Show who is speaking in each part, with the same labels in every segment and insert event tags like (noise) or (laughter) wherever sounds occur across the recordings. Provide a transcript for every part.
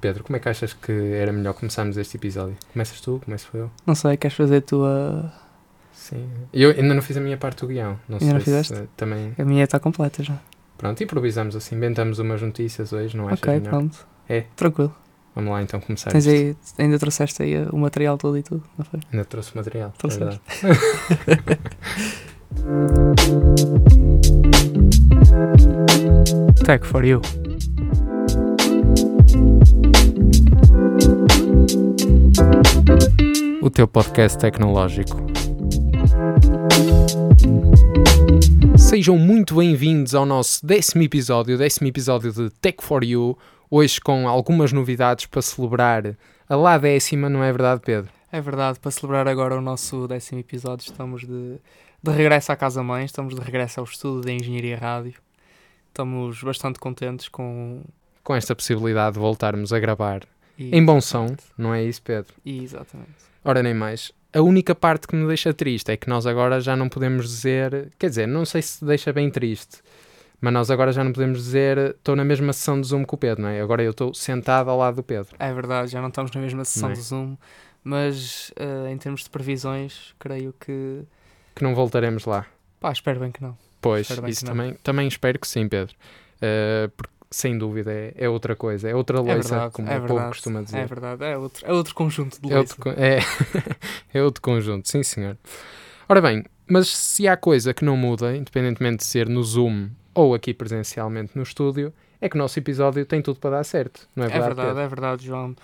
Speaker 1: Pedro, como é que achas que era melhor começarmos este episódio? Começas tu? Começo eu?
Speaker 2: Não sei, queres fazer a tua.
Speaker 1: Sim. Eu ainda não fiz a minha parte do guião. Não
Speaker 2: Ainda
Speaker 1: sei
Speaker 2: não
Speaker 1: se
Speaker 2: fizeste?
Speaker 1: eh, também.
Speaker 2: A minha está completa já.
Speaker 1: Pronto, improvisamos assim, inventamos umas notícias hoje, não achas
Speaker 2: ok,
Speaker 1: melhor?
Speaker 2: pronto.
Speaker 1: É.
Speaker 2: Tranquilo.
Speaker 1: Vamos lá então começar.
Speaker 2: Tens aí, ainda trouxeste aí o material todo e tudo, não foi?
Speaker 1: Ainda trouxe material. é
Speaker 2: Trouxeste.
Speaker 1: verdade. (laughs)
Speaker 2: Tech for you.
Speaker 1: O teu podcast tecnológico. Sejam muito bem-vindos ao nosso décimo episódio, décimo episódio de Tech for You. Hoje com algumas novidades para celebrar a lá décima, não é verdade, Pedro?
Speaker 2: É verdade, para celebrar agora o nosso décimo episódio, estamos de, de regresso à Casa Mãe, estamos de regresso ao estudo de Engenharia Rádio. Estamos bastante contentes com.
Speaker 1: Com esta possibilidade de voltarmos a gravar
Speaker 2: e-
Speaker 1: em bom som, não é isso, Pedro?
Speaker 2: E, exatamente.
Speaker 1: Ora, nem mais. A única parte que me deixa triste é que nós agora já não podemos dizer. Quer dizer, não sei se deixa bem triste, mas nós agora já não podemos dizer estou na mesma sessão de Zoom com o Pedro, não é? Agora eu estou sentado ao lado do Pedro.
Speaker 2: É verdade, já não estamos na mesma sessão
Speaker 1: é?
Speaker 2: do Zoom, mas eh, em termos de previsões, creio que.
Speaker 1: Que não voltaremos lá.
Speaker 2: Pá, espero bem que não.
Speaker 1: Pois, isso
Speaker 2: não.
Speaker 1: também, também espero que sim, Pedro. Uh, porque, sem dúvida, é, é outra coisa. É outra
Speaker 2: É
Speaker 1: loiça,
Speaker 2: verdade,
Speaker 1: como
Speaker 2: é
Speaker 1: o povo costuma dizer.
Speaker 2: É verdade, é outro, é outro conjunto de
Speaker 1: É outro, é, (laughs) é outro conjunto, sim senhor. Ora bem, mas se há coisa que não muda, independentemente de ser no Zoom ou aqui presencialmente no estúdio, é que o nosso episódio tem tudo para dar certo, não é
Speaker 2: É
Speaker 1: verdade?
Speaker 2: verdade,
Speaker 1: Pedro?
Speaker 2: é verdade, João.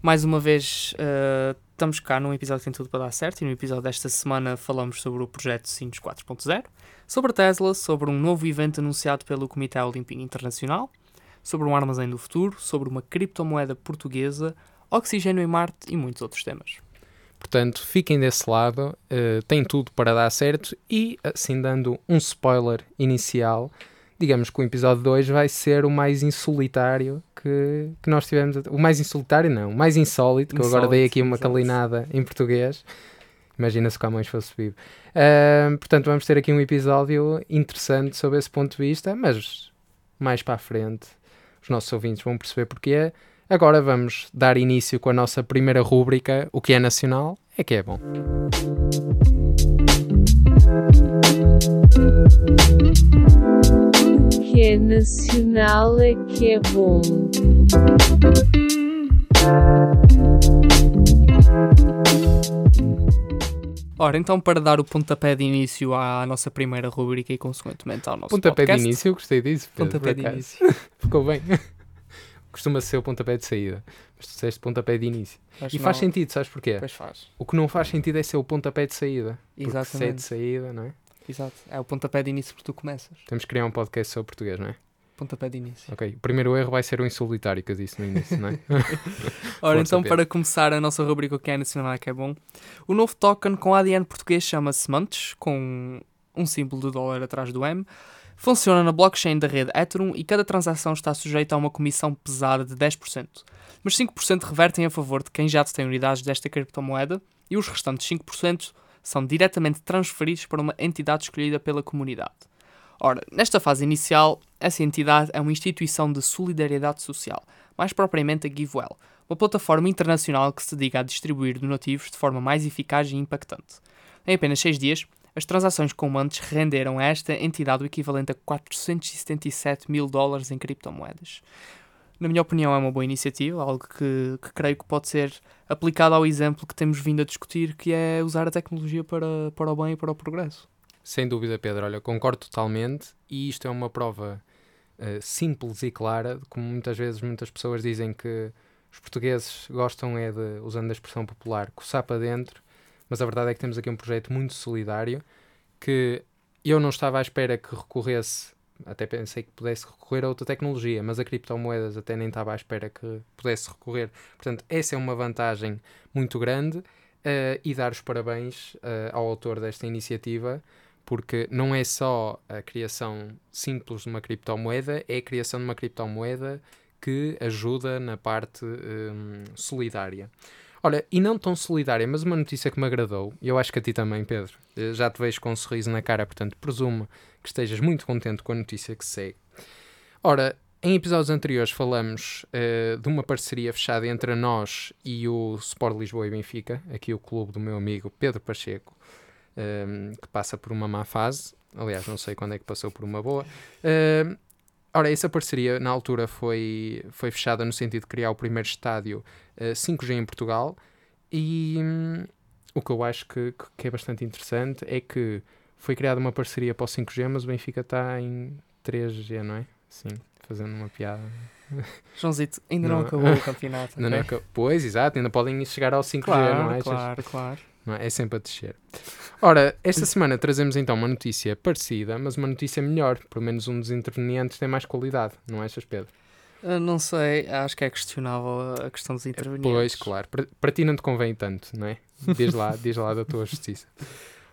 Speaker 2: Mais uma vez, eh, estamos cá num episódio que tem tudo para dar certo e no episódio desta semana falamos sobre o projeto Sinos 4.0, sobre a Tesla, sobre um novo evento anunciado pelo Comitê Olímpico Internacional, sobre um armazém do futuro, sobre uma criptomoeda portuguesa, oxigênio em Marte e muitos outros temas.
Speaker 1: Portanto, fiquem desse lado, eh, tem tudo para dar certo e, assim dando um spoiler inicial, digamos que o episódio 2 vai ser o mais insolitário que, que nós tivemos. O mais insolitário, não, o mais insólito, que eu agora dei
Speaker 2: Insólito,
Speaker 1: aqui uma
Speaker 2: exato.
Speaker 1: calinada em português. Imagina se o Camões fosse vivo. Ah, portanto, vamos ter aqui um episódio interessante sob esse ponto de vista, mas mais para a frente nossos ouvintes vão perceber porquê. Agora vamos dar início com a nossa primeira rúbrica, o que é nacional é que é bom.
Speaker 3: O que é nacional é que é bom.
Speaker 2: Ora, então para dar o pontapé de início à nossa primeira rubrica e consequentemente ao nosso
Speaker 1: Pontapé
Speaker 2: podcast,
Speaker 1: de início, eu gostei disso. Pedro,
Speaker 2: Pontapé de início. (laughs)
Speaker 1: Ficou bem. (laughs) Costuma ser o pontapé de saída, mas tu disseste pontapé de início.
Speaker 2: Mas
Speaker 1: E
Speaker 2: não-
Speaker 1: faz sentido, sabes porquê?
Speaker 2: Pois faz.
Speaker 1: O que não faz sentido é ser o pontapé de saída. Porque se é de
Speaker 2: Exatamente.
Speaker 1: saída, não é?
Speaker 2: Exato. É o pontapé de início porque tu começas.
Speaker 1: Temos que criar um podcast sobre português, não é?
Speaker 2: Pontapé de início.
Speaker 1: Ok. O primeiro erro vai ser o insolitário que eu disse no início, não é? (laughs)
Speaker 2: Ora, então para começar a nossa rubrica O que é nacional que é bom, o novo token com ADN português chama-se Mantes, com um símbolo do dólar atrás do M. Funciona na blockchain da rede Ethereum e cada transação está sujeita a uma comissão pesada de 10%. Mas 5% revertem a favor de quem já detém unidades desta criptomoeda e os restantes 5% são diretamente transferidos para uma entidade escolhida pela comunidade. Ora, nesta fase inicial, essa entidade é uma instituição de solidariedade social, mais propriamente a GiveWell, uma plataforma internacional que se dedica a distribuir donativos de forma mais eficaz e impactante. Em apenas 6 dias, as transações com mantes renderam a esta entidade o equivalente a 477 mil dólares em criptomoedas. Na minha opinião, é uma boa iniciativa, algo que, que creio que pode ser aplicado ao exemplo que temos vindo a discutir, que é usar a tecnologia para, para o bem e para o progresso.
Speaker 1: Sem dúvida, Pedro. Olha, concordo totalmente. E isto é uma prova eh, simples e clara de como muitas vezes muitas pessoas dizem que os portugueses gostam é de, usando a expressão popular, coçar para dentro. Mas a verdade é que temos aqui um projeto muito solidário que eu não estava à espera que recorresse, até pensei que pudesse recorrer a outra tecnologia, mas a criptomoedas até nem estava à espera que pudesse recorrer. Portanto, essa é uma vantagem muito grande eh, e dar os parabéns eh, ao autor desta iniciativa, porque não é só a criação simples de uma criptomoeda, é a criação de uma criptomoeda que ajuda na parte hum, solidária. Olha, e não tão solidária, mas uma notícia que me agradou, e eu acho que a ti também, Pedro, eh, já te vejo com um sorriso na cara, portanto presumo que estejas muito contente com a notícia que segue. Ora, em episódios anteriores falamos eh, de uma parceria fechada entre nós e o Sport Lisboa e Benfica, aqui o clube do meu amigo Pedro Pacheco, ehm, que passa por uma má fase. Aliás, não sei quando é que passou por uma boa. Ehm, ora, essa parceria na altura foi, foi fechada no sentido de criar o primeiro estádio eh, 5G em Portugal e hum, o que eu acho que, que é bastante interessante é que foi criada uma parceria para o 5G, mas o Benfica está em 3G, não é? Sim, fazendo uma piada.
Speaker 2: Joãozito, ainda não,
Speaker 1: Não.
Speaker 2: acabou o (laughs) campeonato.
Speaker 1: Ainda não
Speaker 2: ok?
Speaker 1: acabou- Pois, exato, ainda podem chegar ao 5G,
Speaker 2: Claro,
Speaker 1: não é?
Speaker 2: claro, claro.
Speaker 1: Não é? É sempre a descer. Ora, esta semana trazemos então uma notícia parecida, mas uma notícia melhor. Pelo menos um dos intervenientes tem mais qualidade, não achas, Pedro?
Speaker 2: Ah, não sei, acho que é questionável a questão dos intervenientes.
Speaker 1: Pois, claro. Para, para ti não te convém tanto, não é? Diz lá, diz lá da tua justiça.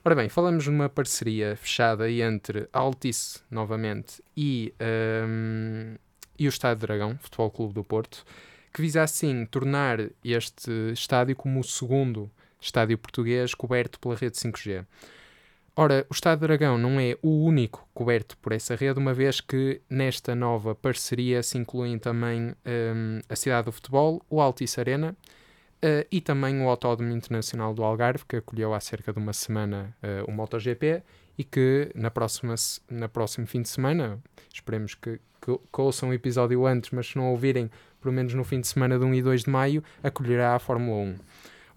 Speaker 1: Ora bem, falamos de uma parceria fechada entre a Altice, novamente, e, hum, e o Estádio Dragão, Futebol Clube do Porto, que visa assim tornar este estádio como o segundo estádio português coberto pela rede 5G. Ora, o Estádio Dragão não é o único coberto por essa rede, uma vez que nesta nova parceria se incluem também hum, a Cidade do Futebol, o Altice Arena eh, e também o Autódromo Internacional do Algarve, que acolheu há cerca de uma semana eh, o MotoGP e que na próxima, na próximo fim de semana, esperemos que, que, que ouçam o episódio antes, mas se não ouvirem, pelo menos no fim de semana de 1 e 2 de maio, acolherá a Fórmula 1.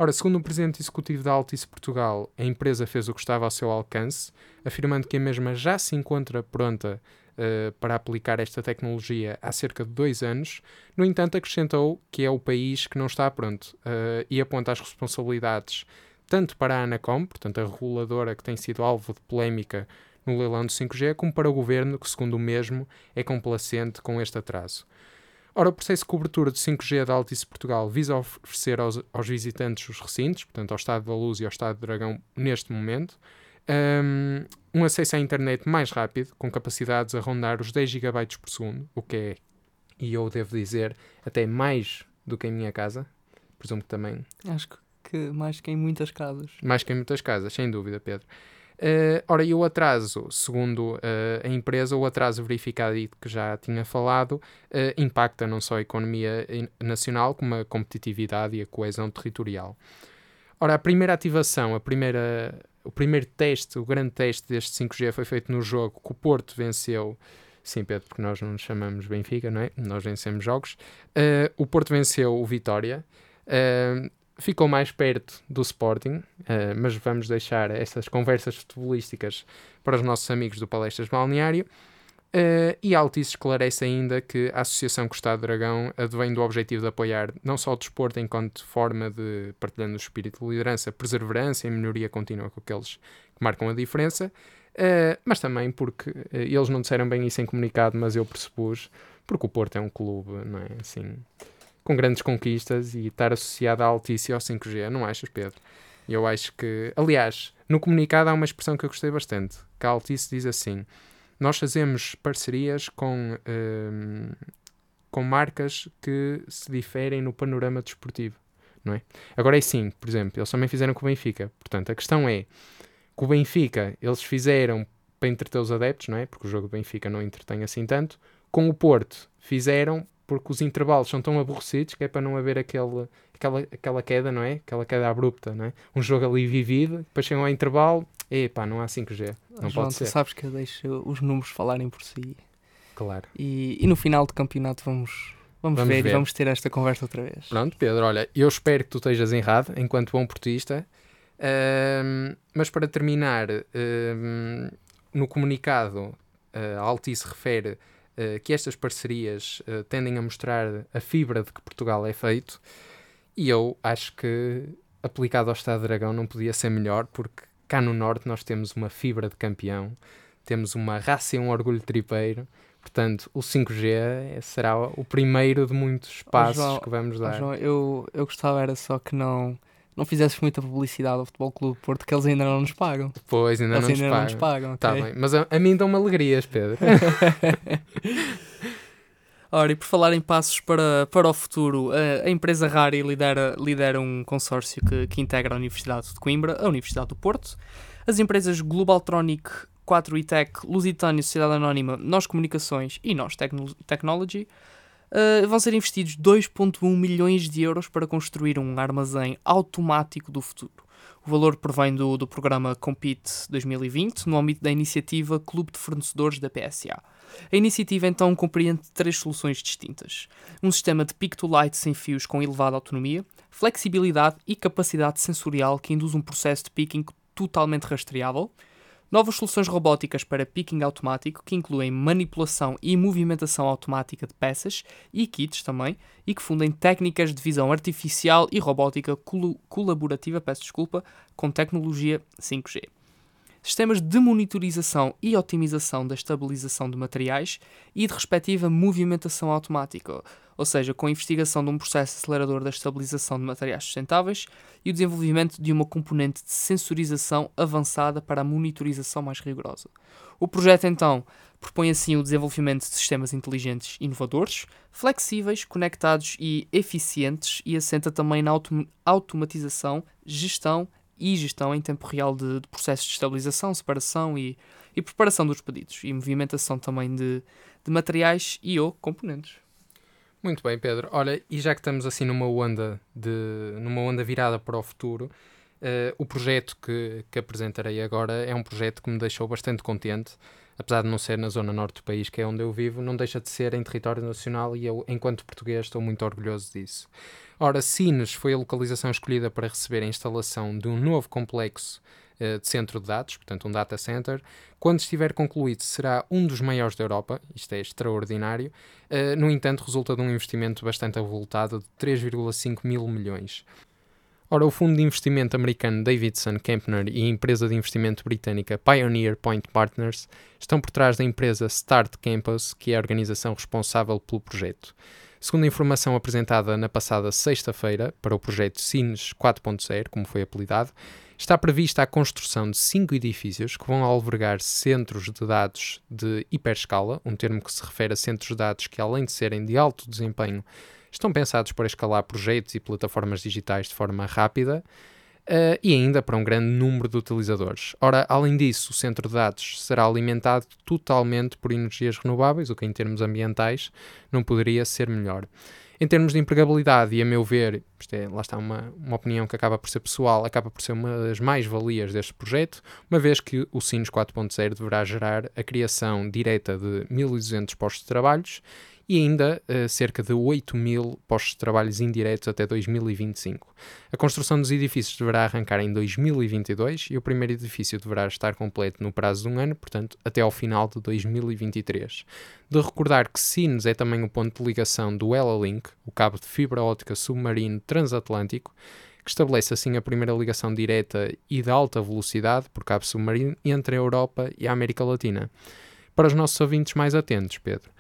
Speaker 1: Ora, segundo o presidente executivo da Altice Portugal, a empresa fez o que estava ao seu alcance, afirmando que a mesma já se encontra pronta eh, para aplicar esta tecnologia há cerca de dois anos. No entanto, acrescentou que é o país que não está pronto eh, e aponta as responsabilidades tanto para a Anacom, portanto a reguladora que tem sido alvo de polémica no leilão do 5G, como para o governo, que, segundo o mesmo, é complacente com este atraso. Ora, o processo de cobertura de 5G da Altice Portugal visa oferecer aos, aos visitantes os recintos, portanto ao Estado da Luz e ao Estado do Dragão, neste momento, um, um acesso à internet mais rápido, com capacidades a rondar os 10 GB por segundo, o que é, e eu devo dizer, até mais do que em minha casa. Presumo que também
Speaker 2: Acho que- que mais que em muitas casas.
Speaker 1: mais que em muitas casas, sem dúvida, Pedro. Eh, ora, e o atraso, segundo eh, a empresa, o atraso verificado e que já tinha falado, eh, impacta não só a economia nacional, como a competitividade e a coesão territorial. Ora, a primeira ativação, a primeira, o primeiro teste, o grande teste deste 5G foi feito no jogo que o Porto venceu. Sim, Pedro, porque nós não nos chamamos Benfica, não é? Nós vencemos jogos. O Porto venceu o Vitória. Ficou mais perto do Sporting, eh, mas vamos deixar essas conversas futebolísticas para os nossos amigos do Palestras Balneário. Eh, e Altice esclarece ainda que a Associação Costado Dragão advém do objetivo de apoiar não só o desporto enquanto forma de, partilhando o espírito de liderança, perseverança e melhoria contínua com aqueles que marcam a diferença, eh, mas também porque eh, eles não disseram bem isso em comunicado, mas eu pressupus, porque o Porto é um clube, não é assim, com grandes conquistas e estar associado à Altice ao 5G, não achas, Pedro? Eu acho que, aliás, no comunicado há uma expressão que eu gostei bastante, que a Altice diz assim: nós fazemos parcerias com, hum, com marcas que se diferem no panorama desportivo, não é? Agora é sim, por exemplo, eles também fizeram com o Benfica. Portanto, a questão é que o Benfica eles fizeram para entreter os adeptos, não é? Porque o jogo do Benfica não entretém assim tanto. Com o Porto fizeram porque os intervalos são tão aborrecidos que é para não haver aquele, aquela, aquela queda, não é? Aquela queda abrupta, não é? Um jogo ali vivido, depois chegam ao intervalo, epá, não há 5G. Não
Speaker 2: João,
Speaker 1: pode
Speaker 2: tu
Speaker 1: ser.
Speaker 2: sabes que eu deixo os números falarem por si.
Speaker 1: Claro.
Speaker 2: E, e no final do campeonato vamos, vamos,
Speaker 1: Vamos
Speaker 2: ver,
Speaker 1: ver.
Speaker 2: e vamos ter esta conversa outra vez.
Speaker 1: Pronto, Pedro, olha, eu espero que tu estejas errado enquanto bom portista. Ahm, mas para terminar, ahm, no comunicado, ah, a Altice refere ah, que estas parcerias ah, tendem a mostrar a fibra de que Portugal é feito. E eu acho que aplicado ao Estado de Dragão não podia ser melhor, porque cá no Norte nós temos uma fibra de campeão, temos uma raça e um orgulho tripeiro. Portanto, o 5G será o primeiro de muitos passos
Speaker 2: João,
Speaker 1: que vamos dar.
Speaker 2: João, eu, eu gostava era só que não, não fizesses muita publicidade ao Futebol Clube do Porto, que eles ainda não nos pagam.
Speaker 1: Pois, ainda
Speaker 2: eles
Speaker 1: não nos
Speaker 2: ainda não nos
Speaker 1: pagam. Tá
Speaker 2: ok?
Speaker 1: bem, mas a, a mim dão-me alegrias, Pedro. (laughs)
Speaker 2: Ora, e por falar em passos para, para o futuro, a, a empresa Rari lidera, lidera um consórcio que, que integra a Universidade de Coimbra, a Universidade do Porto, as empresas Globaltronic, 4 ITEC, Lusitânia, Sociedade Anónima, Nós Comunicações e Nós Tecno Technology, uh, vão ser investidos 2,1 milhões de euros para construir um armazém automático do futuro. O valor provém do, do programa Compete 2020, no âmbito da iniciativa Clube de Fornecedores da PSA. A iniciativa então compreende três soluções distintas: um sistema de pick-to-light sem fios com elevada autonomia, flexibilidade e capacidade sensorial que induz um processo de picking totalmente rastreável, novas soluções robóticas para picking automático que incluem manipulação e movimentação automática de peças e kits também, e que fundem técnicas de visão artificial e robótica col colaborativa, peço desculpa, com tecnologia 5G sistemas de monitorização e otimização da estabilização de materiais e de respectiva movimentação automática, ou seja, com a investigação de um processo acelerador da estabilização de materiais sustentáveis e o desenvolvimento de uma componente de sensorização avançada para a monitorização mais rigorosa. O projeto, então, propõe assim o desenvolvimento de sistemas inteligentes inovadores, flexíveis, conectados e eficientes e assenta também na autom automatização, gestão e gestão em tempo real de, de processos de estabilização, separação e, e, preparação dos pedidos e movimentação também de, de materiais e ou componentes.
Speaker 1: Muito bem, Pedro. Olha, e já que estamos assim numa onda de numa onda virada para o futuro, uh, o projeto que, que apresentarei agora é um projeto que me deixou bastante contente, apesar de não ser na zona norte do país, que é onde eu vivo, não deixa de ser em território nacional e eu, enquanto português, estou muito orgulhoso disso. Ora, Sines foi a localização escolhida para receber a instalação de um novo complexo uh, de centro de dados, portanto, um data center. Quando estiver concluído, será um dos maiores da Europa, isto é extraordinário. Uh, no entanto, resulta de um investimento bastante avultado de 3,5 mil milhões. Ora, o fundo de investimento americano Davidson Kempner e a empresa de investimento britânica Pioneer Point Partners estão por trás da empresa Start Campus, que é a organização responsável pelo projeto. Segundo a informação apresentada na passada sexta-feira para o projeto Sines 4.0, como foi apelidado, está prevista a construção de cinco edifícios que vão albergar centros de dados de hiperescala, um termo que se refere a centros de dados que, além de serem de alto desempenho, estão pensados para escalar projetos e plataformas digitais de forma rápida uh, e ainda para um grande número de utilizadores. Ora, além disso, o centro de dados será alimentado totalmente por energias renováveis, o que em termos ambientais não poderia ser melhor. Em termos de empregabilidade, e a meu ver, isto é, lá está uma, uma opinião que acaba por ser pessoal, acaba por ser uma das mais-valias deste projeto, uma vez que o Sinos 4.0 deverá gerar a criação direta de 1.200 postos de trabalhos e ainda uh, cerca de 8 mil postos de trabalho indiretos até 2025. A construção dos edifícios deverá arrancar em 2022 e o primeiro edifício deverá estar completo no prazo de um ano, portanto, até ao final de 2023. De recordar que Sines é também o ponto de ligação do Ella Link, o cabo de fibra óptica submarino transatlântico, que estabelece assim a primeira ligação direta e de alta velocidade por cabo submarino entre a Europa e a América Latina. Para os nossos ouvintes mais atentos, Pedro,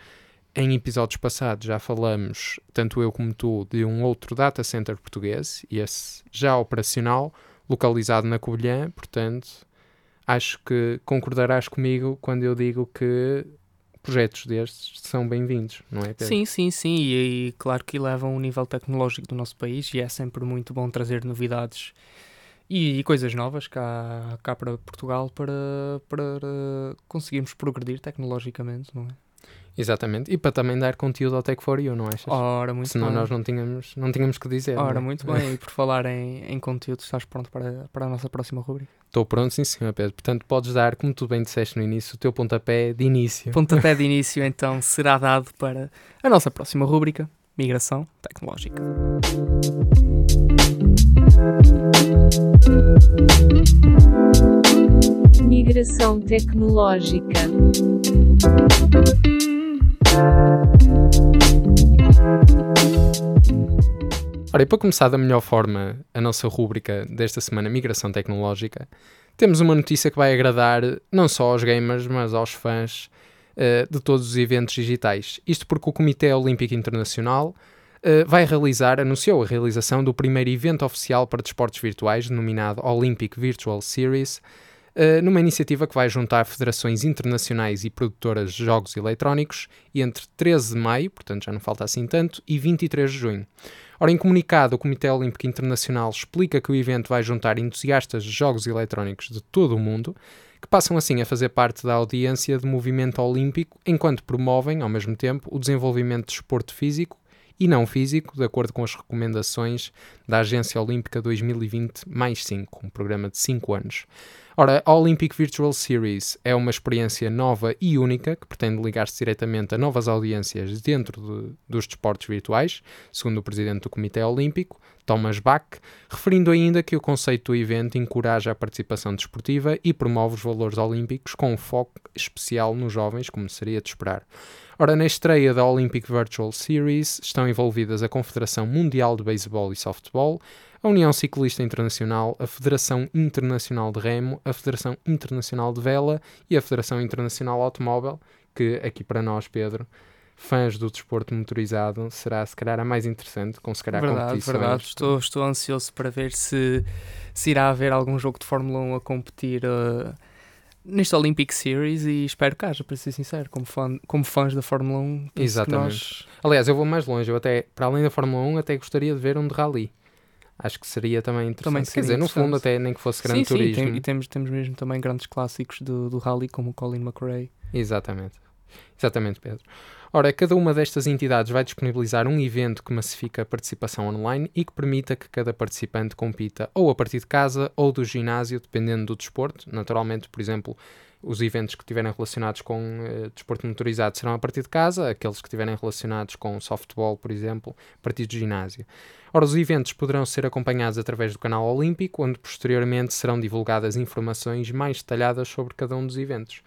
Speaker 1: em episódios passados já falamos, tanto eu como tu, de um outro data center português, e esse já operacional, localizado na Covilhã, portanto, acho que concordarás comigo quando eu digo que projetos destes são bem-vindos, não é, Pedro?
Speaker 2: Sim, sim, sim, e, e claro que elevam o nível tecnológico do nosso país e é sempre muito bom trazer novidades e, e coisas novas cá, cá para Portugal para, para conseguirmos progredir tecnologicamente, não é?
Speaker 1: Exatamente, e para também dar conteúdo ao Tech for You, não achas?
Speaker 2: Ora, muito
Speaker 1: Senão
Speaker 2: bem.
Speaker 1: nós não tínhamos, não tínhamos que dizer.
Speaker 2: Ora,
Speaker 1: é?
Speaker 2: muito bem, e por falar em, em conteúdo, estás pronto para, para a nossa próxima rubrica?
Speaker 1: Estou pronto, sim senhor Pedro. Portanto, podes dar, como tu bem disseste no início, o teu pontapé de início.
Speaker 2: Pontapé de (laughs) início, então, será dado para a nossa próxima rubrica, Migração Tecnológica.
Speaker 3: Migração tecnológica.
Speaker 1: Ora, e para começar da melhor forma a nossa rúbrica desta semana, Migração Tecnológica, temos uma notícia que vai agradar não só aos gamers, mas aos fãs uh, de todos os eventos digitais. Isto porque o Comitê Olímpico Internacional uh, vai realizar, anunciou a realização do primeiro evento oficial para desportos virtuais, denominado Olympic Virtual Series, numa iniciativa que vai juntar federações internacionais e produtoras de jogos eletrónicos entre 13 de maio, portanto já não falta assim tanto, e 23 de junho. Ora, em comunicado, o Comitê Olímpico Internacional explica que o evento vai juntar entusiastas de jogos eletrónicos de todo o mundo que passam assim a fazer parte da audiência de movimento olímpico, enquanto promovem, ao mesmo tempo, o desenvolvimento de esporte físico e não físico, de acordo com as recomendações da Agência Olímpica 2020 mais 5, um programa de 5 anos. Ora, a Olympic Virtual Series é uma experiência nova e única que pretende ligar-se diretamente a novas audiências dentro de, dos desportos virtuais, segundo o presidente do Comitê Olímpico, Thomas Bach, referindo ainda que o conceito do evento encoraja a participação desportiva e promove os valores olímpicos com um foco especial nos jovens, como seria de esperar. Ora, na estreia da Olympic Virtual Series estão envolvidas a Confederação Mundial de Beisebol e Softball, a União Ciclista Internacional, a Federação Internacional de Remo, a Federação Internacional de Vela e a Federação Internacional Automóvel, que aqui para nós, Pedro, fãs do desporto motorizado, será se calhar a mais interessante, com se calhar
Speaker 2: verdade, verdade. Estou, estou ansioso para ver se, se irá haver algum jogo de Fórmula 1 a competir uh, neste Olympic Series e espero que haja, para ser sincero, como, fã, como fãs da Fórmula 1. penso que
Speaker 1: Exatamente.
Speaker 2: nós-
Speaker 1: Aliás, eu vou mais longe, eu até, para além da Fórmula 1, até gostaria de ver um de rally. Acho que seria também interessante.
Speaker 2: Também
Speaker 1: Quer dizer, no fundo, até nem que fosse grande
Speaker 2: sim, sim,
Speaker 1: turismo.
Speaker 2: tem- e temos, temos mesmo também grandes clássicos do, do rally, como o Colin McRae.
Speaker 1: Exatamente. Exatamente, Pedro. Ora, cada uma destas entidades vai disponibilizar um evento que massifica a participação online e que permita que cada participante compita ou a partir de casa ou do ginásio, dependendo do desporto. Naturalmente, por exemplo, os eventos que estiverem relacionados com eh, desporto motorizado serão a partir de casa, aqueles que estiverem relacionados com softball, por exemplo, a partir do ginásio. Ora, os eventos poderão ser acompanhados através do canal Olímpico, onde posteriormente serão divulgadas informações mais detalhadas sobre cada um dos eventos.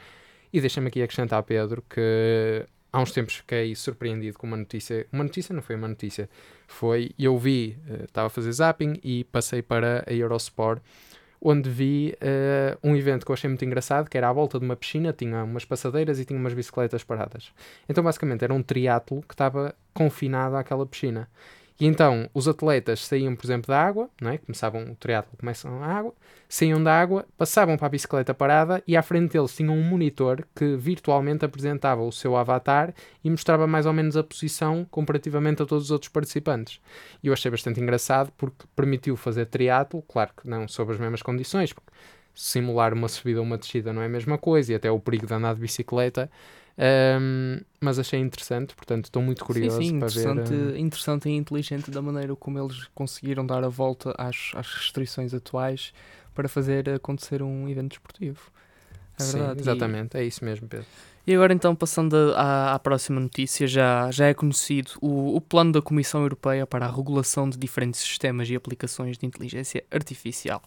Speaker 1: E deixa-me aqui acrescentar, Pedro, que há uns tempos fiquei surpreendido com uma notícia. Uma notícia não foi uma notícia. Foi, eu vi, eh, estava a fazer zapping e passei para a Eurosport, onde vi eh, um evento que eu achei muito engraçado, que era à volta de uma piscina, tinha umas passadeiras e tinha umas bicicletas paradas. Então, basicamente, era um triatlo que estava confinado àquela piscina. E então, os atletas saíam, por exemplo, da água, não é? começavam o triatlo, começam a água, saíam da água, passavam para a bicicleta parada e à frente deles tinham um monitor que virtualmente apresentava o seu avatar e mostrava mais ou menos a posição comparativamente a todos os outros participantes. E eu achei bastante engraçado porque permitiu fazer triatlo, claro que não sob as mesmas condições, porque simular uma subida ou uma descida não é a mesma coisa e até o perigo de andar de bicicleta. Ahm, mas achei interessante, portanto estou muito curioso
Speaker 2: sim, sim,
Speaker 1: para
Speaker 2: interessante,
Speaker 1: ver.
Speaker 2: interessante e inteligente da maneira como eles conseguiram dar a volta às, às restrições atuais para fazer acontecer um evento desportivo. É
Speaker 1: sim,
Speaker 2: verdade. E-
Speaker 1: exatamente, é isso mesmo, Pedro.
Speaker 2: E agora então, passando à, à próxima notícia, já, já é conhecido o, o plano da Comissão Europeia para a regulação de diferentes sistemas e aplicações de inteligência artificial.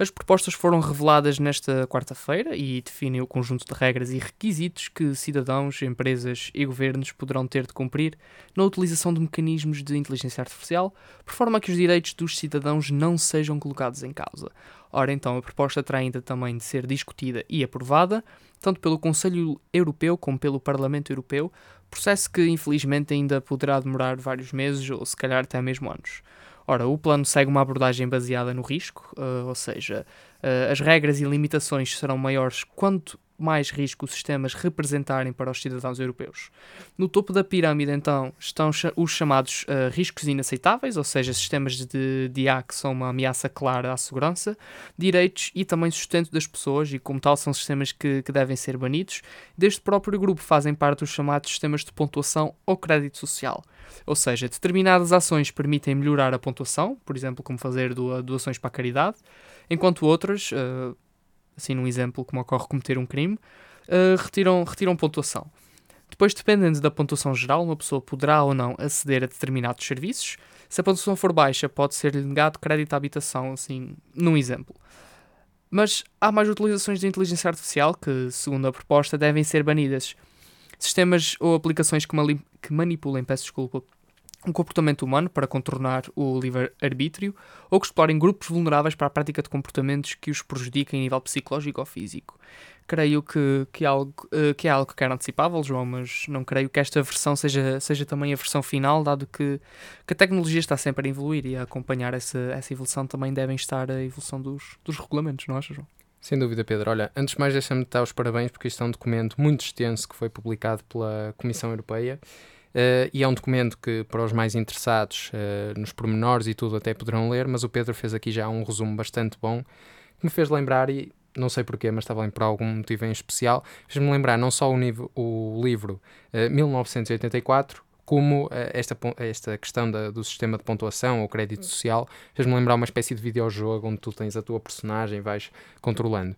Speaker 2: As propostas foram reveladas nesta quarta-feira e definem o conjunto de regras e requisitos que cidadãos, empresas e governos poderão ter de cumprir na utilização de mecanismos de inteligência artificial, por forma a que os direitos dos cidadãos não sejam colocados em causa. Ora, então, a proposta terá ainda também de ser discutida e aprovada, tanto pelo Conselho Europeu como pelo Parlamento Europeu, processo que infelizmente ainda poderá demorar vários meses ou se calhar até mesmo anos. Ora, o plano segue uma abordagem baseada no risco, eh, ou seja, eh, as regras e limitações serão maiores quanto mais risco os sistemas representarem para os cidadãos europeus. No topo da pirâmide, então, estão os chamados eh, riscos inaceitáveis, ou seja, sistemas de, de IA que são uma ameaça clara à segurança, direitos e também sustento das pessoas, e como tal são sistemas que, que devem ser banidos. Deste próprio grupo fazem parte os chamados sistemas de pontuação ou crédito social. Ou seja, determinadas ações permitem melhorar a pontuação, por exemplo, como fazer doa- doações para a caridade, enquanto outras, eh, assim num exemplo como ocorre cometer um crime, eh, retiram, retiram pontuação. Depois, dependendo da pontuação geral, uma pessoa poderá ou não aceder a determinados serviços. Se a pontuação for baixa, pode ser-lhe negado crédito à habitação, assim, num exemplo. Mas há mais utilizações de inteligência artificial que, segundo a proposta, devem ser banidas. Sistemas ou aplicações que, que manipulem, peço desculpa, um comportamento humano para contornar o livre-arbítrio ou que explorem grupos vulneráveis para a prática de comportamentos que os prejudiquem a nível psicológico ou físico. Creio que, que, é algo, eh, que é algo que era antecipável, João, mas não creio que esta versão seja, seja também a versão final, dado que, que a tecnologia está sempre a evoluir e a acompanhar essa, essa evolução também devem estar a evolução dos, dos regulamentos, não achas, João?
Speaker 1: Sem dúvida, Pedro. Olha, antes de mais, deixa-me dar os parabéns porque isto é um documento muito extenso que foi publicado pela Comissão Europeia eh, e é um documento que, para os mais interessados eh, nos pormenores e tudo, até poderão ler, mas o Pedro fez aqui já um resumo bastante bom que me fez lembrar e não sei porquê, mas estava ali por algum motivo em especial, fez-me lembrar não só o, nível, o livro uh, 1984, como uh, esta, esta questão da, do sistema de pontuação ou crédito social, fez-me lembrar uma espécie de videojogo onde tu tens a tua personagem e vais controlando.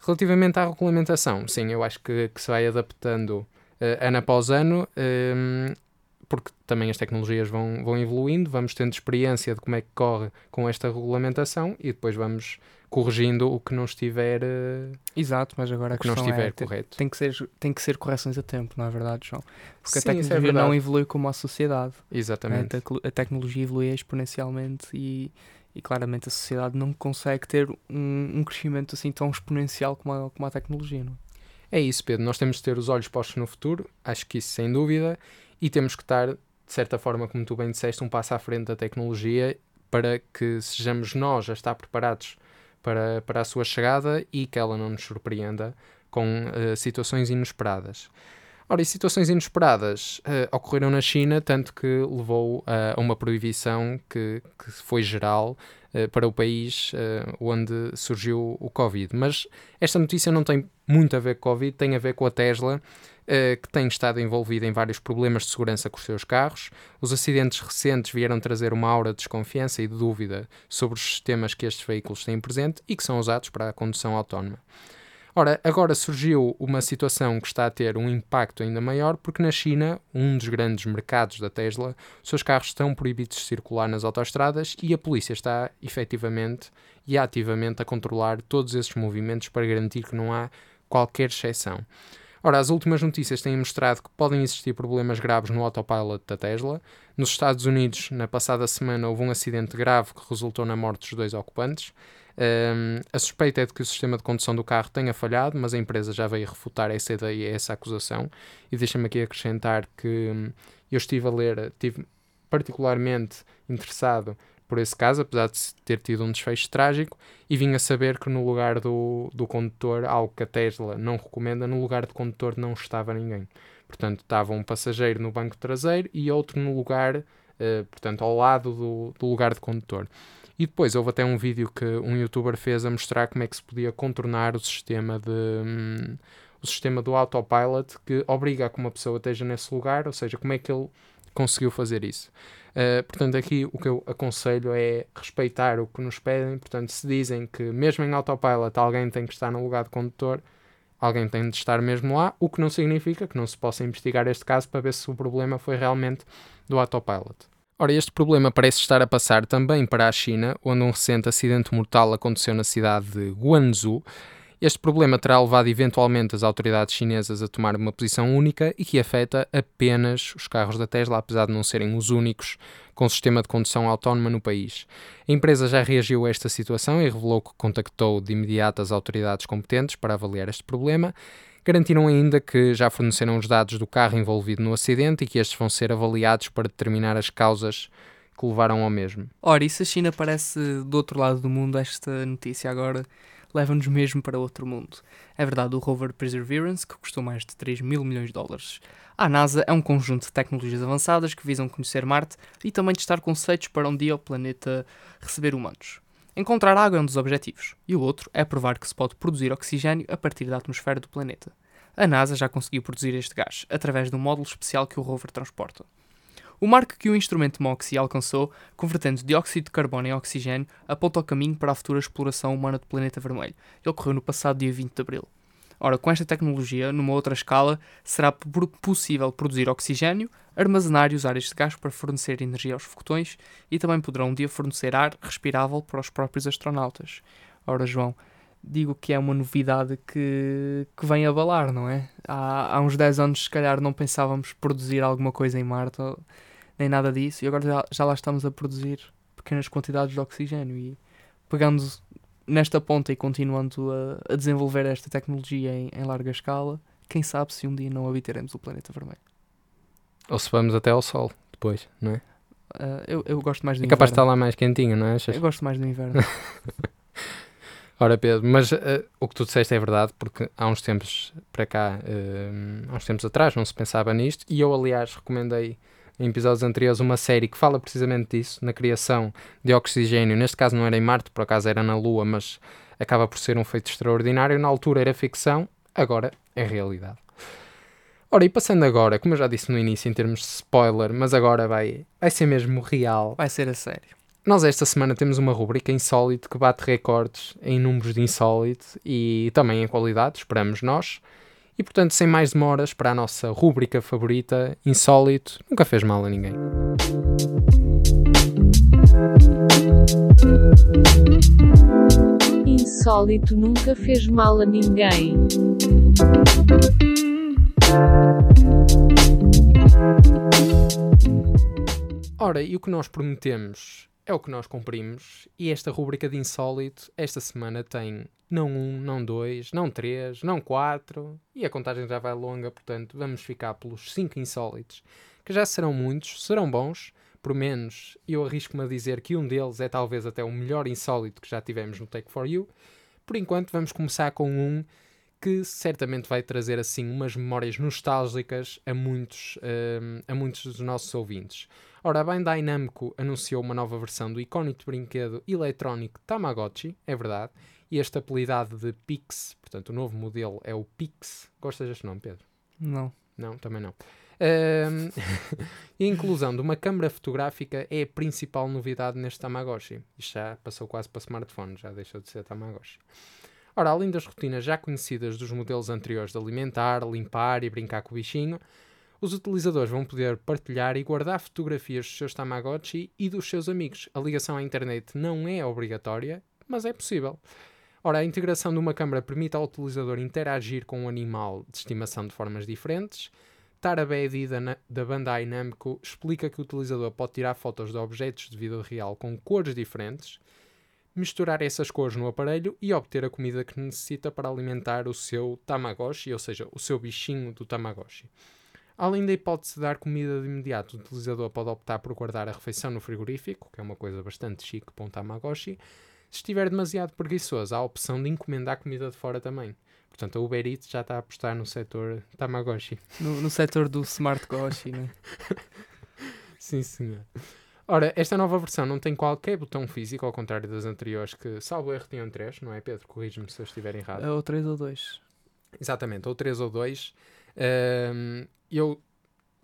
Speaker 1: Relativamente à regulamentação, sim, eu acho que, que se vai adaptando uh, ano após ano, um, porque também as tecnologias vão, vão evoluindo, vamos tendo experiência de como é que corre com esta regulamentação e depois vamos corrigindo o que não estiver uh,
Speaker 2: exato mas agora a
Speaker 1: que não estiver é, correto
Speaker 2: tem que ser tem que ser correções a tempo não é verdade João porque Sim, a é tecnologia é não evolui como a sociedade
Speaker 1: exatamente
Speaker 2: a, a tecnologia evolui exponencialmente e e claramente a sociedade não consegue ter um, um crescimento assim tão exponencial como a, como a tecnologia. Não
Speaker 1: é? É isso, Pedro. Nós temos de ter os olhos postos no futuro, acho que isso sem dúvida, e temos que estar, de certa forma, como tu bem disseste, um passo à frente da tecnologia para que sejamos nós a estar preparados para, para a sua chegada e que ela não nos surpreenda com uh, situações inesperadas. Ora, e situações inesperadas uh, ocorreram na China, tanto que levou uh, a uma proibição que, que foi geral para o país onde surgiu o Covid. Mas esta notícia não tem muito a ver com o Covid, tem a ver com a Tesla, que tem estado envolvida em vários problemas de segurança com os seus carros. Os acidentes recentes vieram trazer uma aura de desconfiança e de dúvida sobre os sistemas que estes veículos têm presente e que são usados para a condução autónoma. Ora, agora surgiu uma situação que está a ter um impacto ainda maior, porque na China, um dos grandes mercados da Tesla, seus carros estão proibidos de circular nas autoestradas e a polícia está efetivamente e ativamente a controlar todos esses movimentos para garantir que não há qualquer exceção. Ora, as últimas notícias têm mostrado que podem existir problemas graves no autopilot da Tesla. Nos Estados Unidos, na passada semana, houve um acidente grave que resultou na morte dos dois ocupantes. Um, a suspeita é de que o sistema de condução do carro tenha falhado, mas a empresa já veio refutar essa ideia, essa acusação. E deixa-me aqui acrescentar que hum, eu estive a ler, estive particularmente interessado por esse caso, apesar de ter tido um desfecho trágico, e vim a saber que no lugar do, do condutor, algo que a Tesla não recomenda, no lugar de condutor não estava ninguém. Portanto, estava um passageiro no banco traseiro e outro no lugar, uh, portanto, ao lado do, do lugar de condutor. E depois houve até um vídeo que um youtuber fez a mostrar como é que se podia contornar o sistema de. Hum, o sistema do autopilot que obriga a que uma pessoa esteja nesse lugar, ou seja, como é que ele conseguiu fazer isso. Uh, portanto, aqui o que eu aconselho é respeitar o que nos pedem. Portanto, se dizem que mesmo em autopilot alguém tem que estar no lugar de condutor, alguém tem de estar mesmo lá, o que não significa que não se possa investigar este caso para ver se o problema foi realmente do autopilot. Ora, este problema parece estar a passar também para a China, onde um recente acidente mortal aconteceu na cidade de Guangzhou. Este problema terá levado eventualmente as autoridades chinesas a tomar uma posição única e que afeta apenas os carros da Tesla, apesar de não serem os únicos com sistema de condução autónoma no país. A empresa já reagiu a esta situação e revelou que contactou de imediato as autoridades competentes para avaliar este problema Garantiram ainda que já forneceram os dados do carro envolvido no acidente e que estes vão ser avaliados para determinar as causas que levaram ao mesmo.
Speaker 2: Ora, e se a China parece do outro lado do mundo, esta notícia agora leva-nos mesmo para outro mundo. É verdade, o rover Perseverance, que custou mais de 3 mil milhões de dólares. A NASA é um conjunto de tecnologias avançadas que visam conhecer Marte e também testar conceitos para um dia o planeta receber humanos. Encontrar água é um dos objetivos, e o outro é provar que se pode produzir oxigênio a partir da atmosfera do planeta. A NASA já conseguiu produzir este gás, através de um módulo especial que o rover transporta. O marco que o instrumento MOXIE alcançou, convertendo dióxido de carbono em oxigênio, aponta o caminho para a futura exploração humana do planeta vermelho. Ele ocorreu no passado dia 20 de abril. Ora, com esta tecnologia, numa outra escala, será possível produzir oxigênio, armazenar e usar este gás para fornecer energia aos foguetões e também poderão um dia fornecer ar respirável para os próprios astronautas. Ora, João, digo que é uma novidade que, que vem abalar, não é? Há, há uns 10 anos, se calhar, não pensávamos produzir alguma coisa em Marte, nem nada disso, e agora já, já lá estamos a produzir pequenas quantidades de oxigênio e pegamos nesta ponta e continuando a, a desenvolver esta tecnologia em, em, larga escala, quem sabe se um dia não habitaremos o planeta vermelho.
Speaker 1: Ou se vamos até ao Sol depois, não é?
Speaker 2: Uh, eu, eu gosto mais do
Speaker 1: é
Speaker 2: inverno.
Speaker 1: capaz de estar lá mais quentinho, não é?
Speaker 2: Eu gosto mais do inverno. (laughs) (laughs)
Speaker 1: Ora, Pedro, mas uh, o que tu disseste é verdade, porque há uns tempos para cá, uh, há uns tempos atrás, não se pensava nisto, e eu, aliás, recomendei em episódios anteriores uma série que fala precisamente disso, na criação de oxigênio. Neste caso não era em Marte, por acaso era na Lua, mas acaba por ser um feito extraordinário. Na altura era ficção, agora é realidade. Ora, e passando agora, como eu já disse no início em termos de spoiler, mas agora vai, vai ser mesmo real.
Speaker 2: Vai ser a sério.
Speaker 1: Nós esta semana temos uma rubrica insólito que bate recordes em números de insólito e também em qualidade, esperamos nós. E portanto, sem mais demoras, para a nossa rubrica favorita, insólito, nunca fez mal a ninguém.
Speaker 3: Insólito nunca fez mal a ninguém.
Speaker 1: Ora, e o que nós prometemos é o que nós cumprimos, e esta rubrica de insólito, esta semana tem não um, não dois, não três, não quatro, e a contagem já vai longa, portanto vamos ficar pelos cinco insólitos, que já serão muitos, serão bons, por menos eu arrisco-me a dizer que um deles é talvez até o melhor insólito que já tivemos no Take For You. Por enquanto vamos começar com um que certamente vai trazer assim umas memórias nostálgicas a muitos, hum, a muitos dos nossos ouvintes. Ora, a Bandai Namco anunciou uma nova versão do icónico brinquedo eletrónico Tamagotchi, é verdade, e este apelidado de Pix, portanto o novo modelo é o Pix. Gostas deste nome, Pedro?
Speaker 2: Não.
Speaker 1: Não, também não. E a (laughs) inclusão de uma câmara fotográfica é a principal novidade neste Tamagotchi. Isto já passou quase para smartphone, já deixou de ser Tamagotchi. Ora, além das rotinas já conhecidas dos modelos anteriores de alimentar, limpar e brincar com o bichinho, os utilizadores vão poder partilhar e guardar fotografias dos seus Tamagotchi e dos seus amigos. A ligação à internet não é obrigatória, mas é possível. Ora, a integração de uma câmara permite ao utilizador interagir com o um animal de estimação de formas diferentes. Tarabedi da, da Bandai Namco explica que o utilizador pode tirar fotos de objetos de vida real com cores diferentes misturar essas cores no aparelho e obter a comida que necessita para alimentar o seu Tamagotchi, ou seja, o seu bichinho do Tamagotchi. Além da hipótese de dar comida de imediato, o utilizador pode optar por guardar a refeição no frigorífico, que é uma coisa bastante chique para um Tamagotchi. Se estiver demasiado preguiçoso, há a opção de encomendar comida de fora também. Portanto, a Uber Eats já está a apostar no setor Tamagotchi.
Speaker 2: No, no setor do Smart Goshi, né? (laughs)
Speaker 1: Sim, senhor. Ora, esta nova versão não tem qualquer botão físico, ao contrário das anteriores, que, salvo erro, tinham 3, não é, Pedro? Corrige-me se eu estiver errado.
Speaker 2: É ou 3 ou 2.
Speaker 1: Exatamente, ou 3 ou 2. Um, eu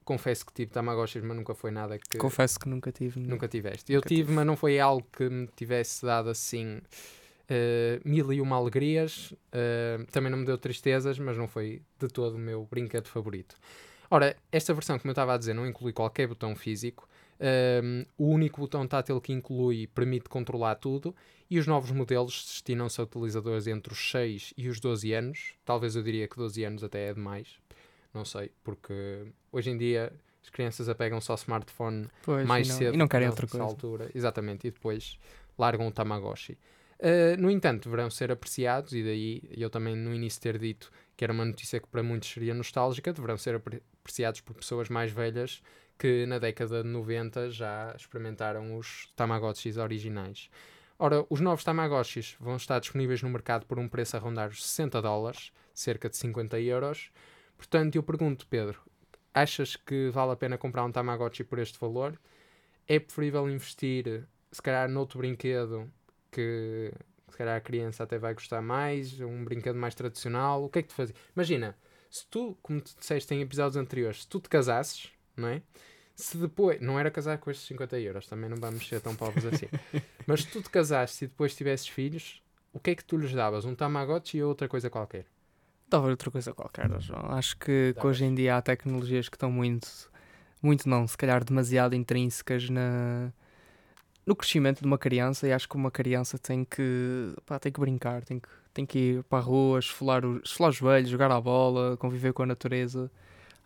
Speaker 1: confesso que tive Tamagotchis, mas nunca foi nada que.
Speaker 2: Confesso que nunca tive.
Speaker 1: Nunca tiveste. Eu tive, tive, mas não foi algo que me tivesse dado assim. Uh, mil e uma alegrias, uh, também não me deu tristezas, mas não foi de todo o meu brinquedo favorito. Ora, esta versão, como eu estava a dizer, não inclui qualquer botão físico, um, o único botão tátil que inclui permite controlar tudo e os novos modelos destinam-se a utilizadores entre os 6 e os 12 anos. Talvez eu diria que 12 anos até é demais, não sei, porque hoje em dia as crianças apegam-se ao smartphone
Speaker 2: pois,
Speaker 1: mais
Speaker 2: e não,
Speaker 1: cedo
Speaker 2: e não querem outra coisa.
Speaker 1: altura. Exatamente, e depois largam o Tamagotchi. Uh, no entanto, deverão ser apreciados, e daí eu também no início ter dito que era uma notícia que para muitos seria nostálgica, deverão ser apreciados por pessoas mais velhas que na década de 90 já experimentaram os Tamagotchis originais. Ora, os novos Tamagotchis vão estar disponíveis no mercado por um preço a rondar os 60 dólares, cerca de 50 euros. Portanto, eu pergunto, Pedro, achas que vale a pena comprar um Tamagotchi por este valor? É preferível investir, se calhar, noutro brinquedo que se calhar a criança até vai gostar mais, um brinquedo mais tradicional? O que é que tu fazes? Imagina, se tu, como tu disseste em episódios anteriores, se tu te casasses, não é? Se depois. Não era casar com estes 50 euros, também não vamos ser tão pobres assim. (laughs) Mas se tu te casasses e depois tivesses filhos, o que é que tu lhes davas? Um Tamagotchi ou outra coisa qualquer?
Speaker 2: Dava outra coisa qualquer, João. Acho que, que, hoje em dia há tecnologias que estão muito. Muito não, se calhar demasiado intrínsecas na, no crescimento de uma criança e acho que uma criança tem que, pá, tem que brincar, tem que, tem que ir para a rua, esfolar, esfolar os joelhos, jogar à bola, conviver com a natureza.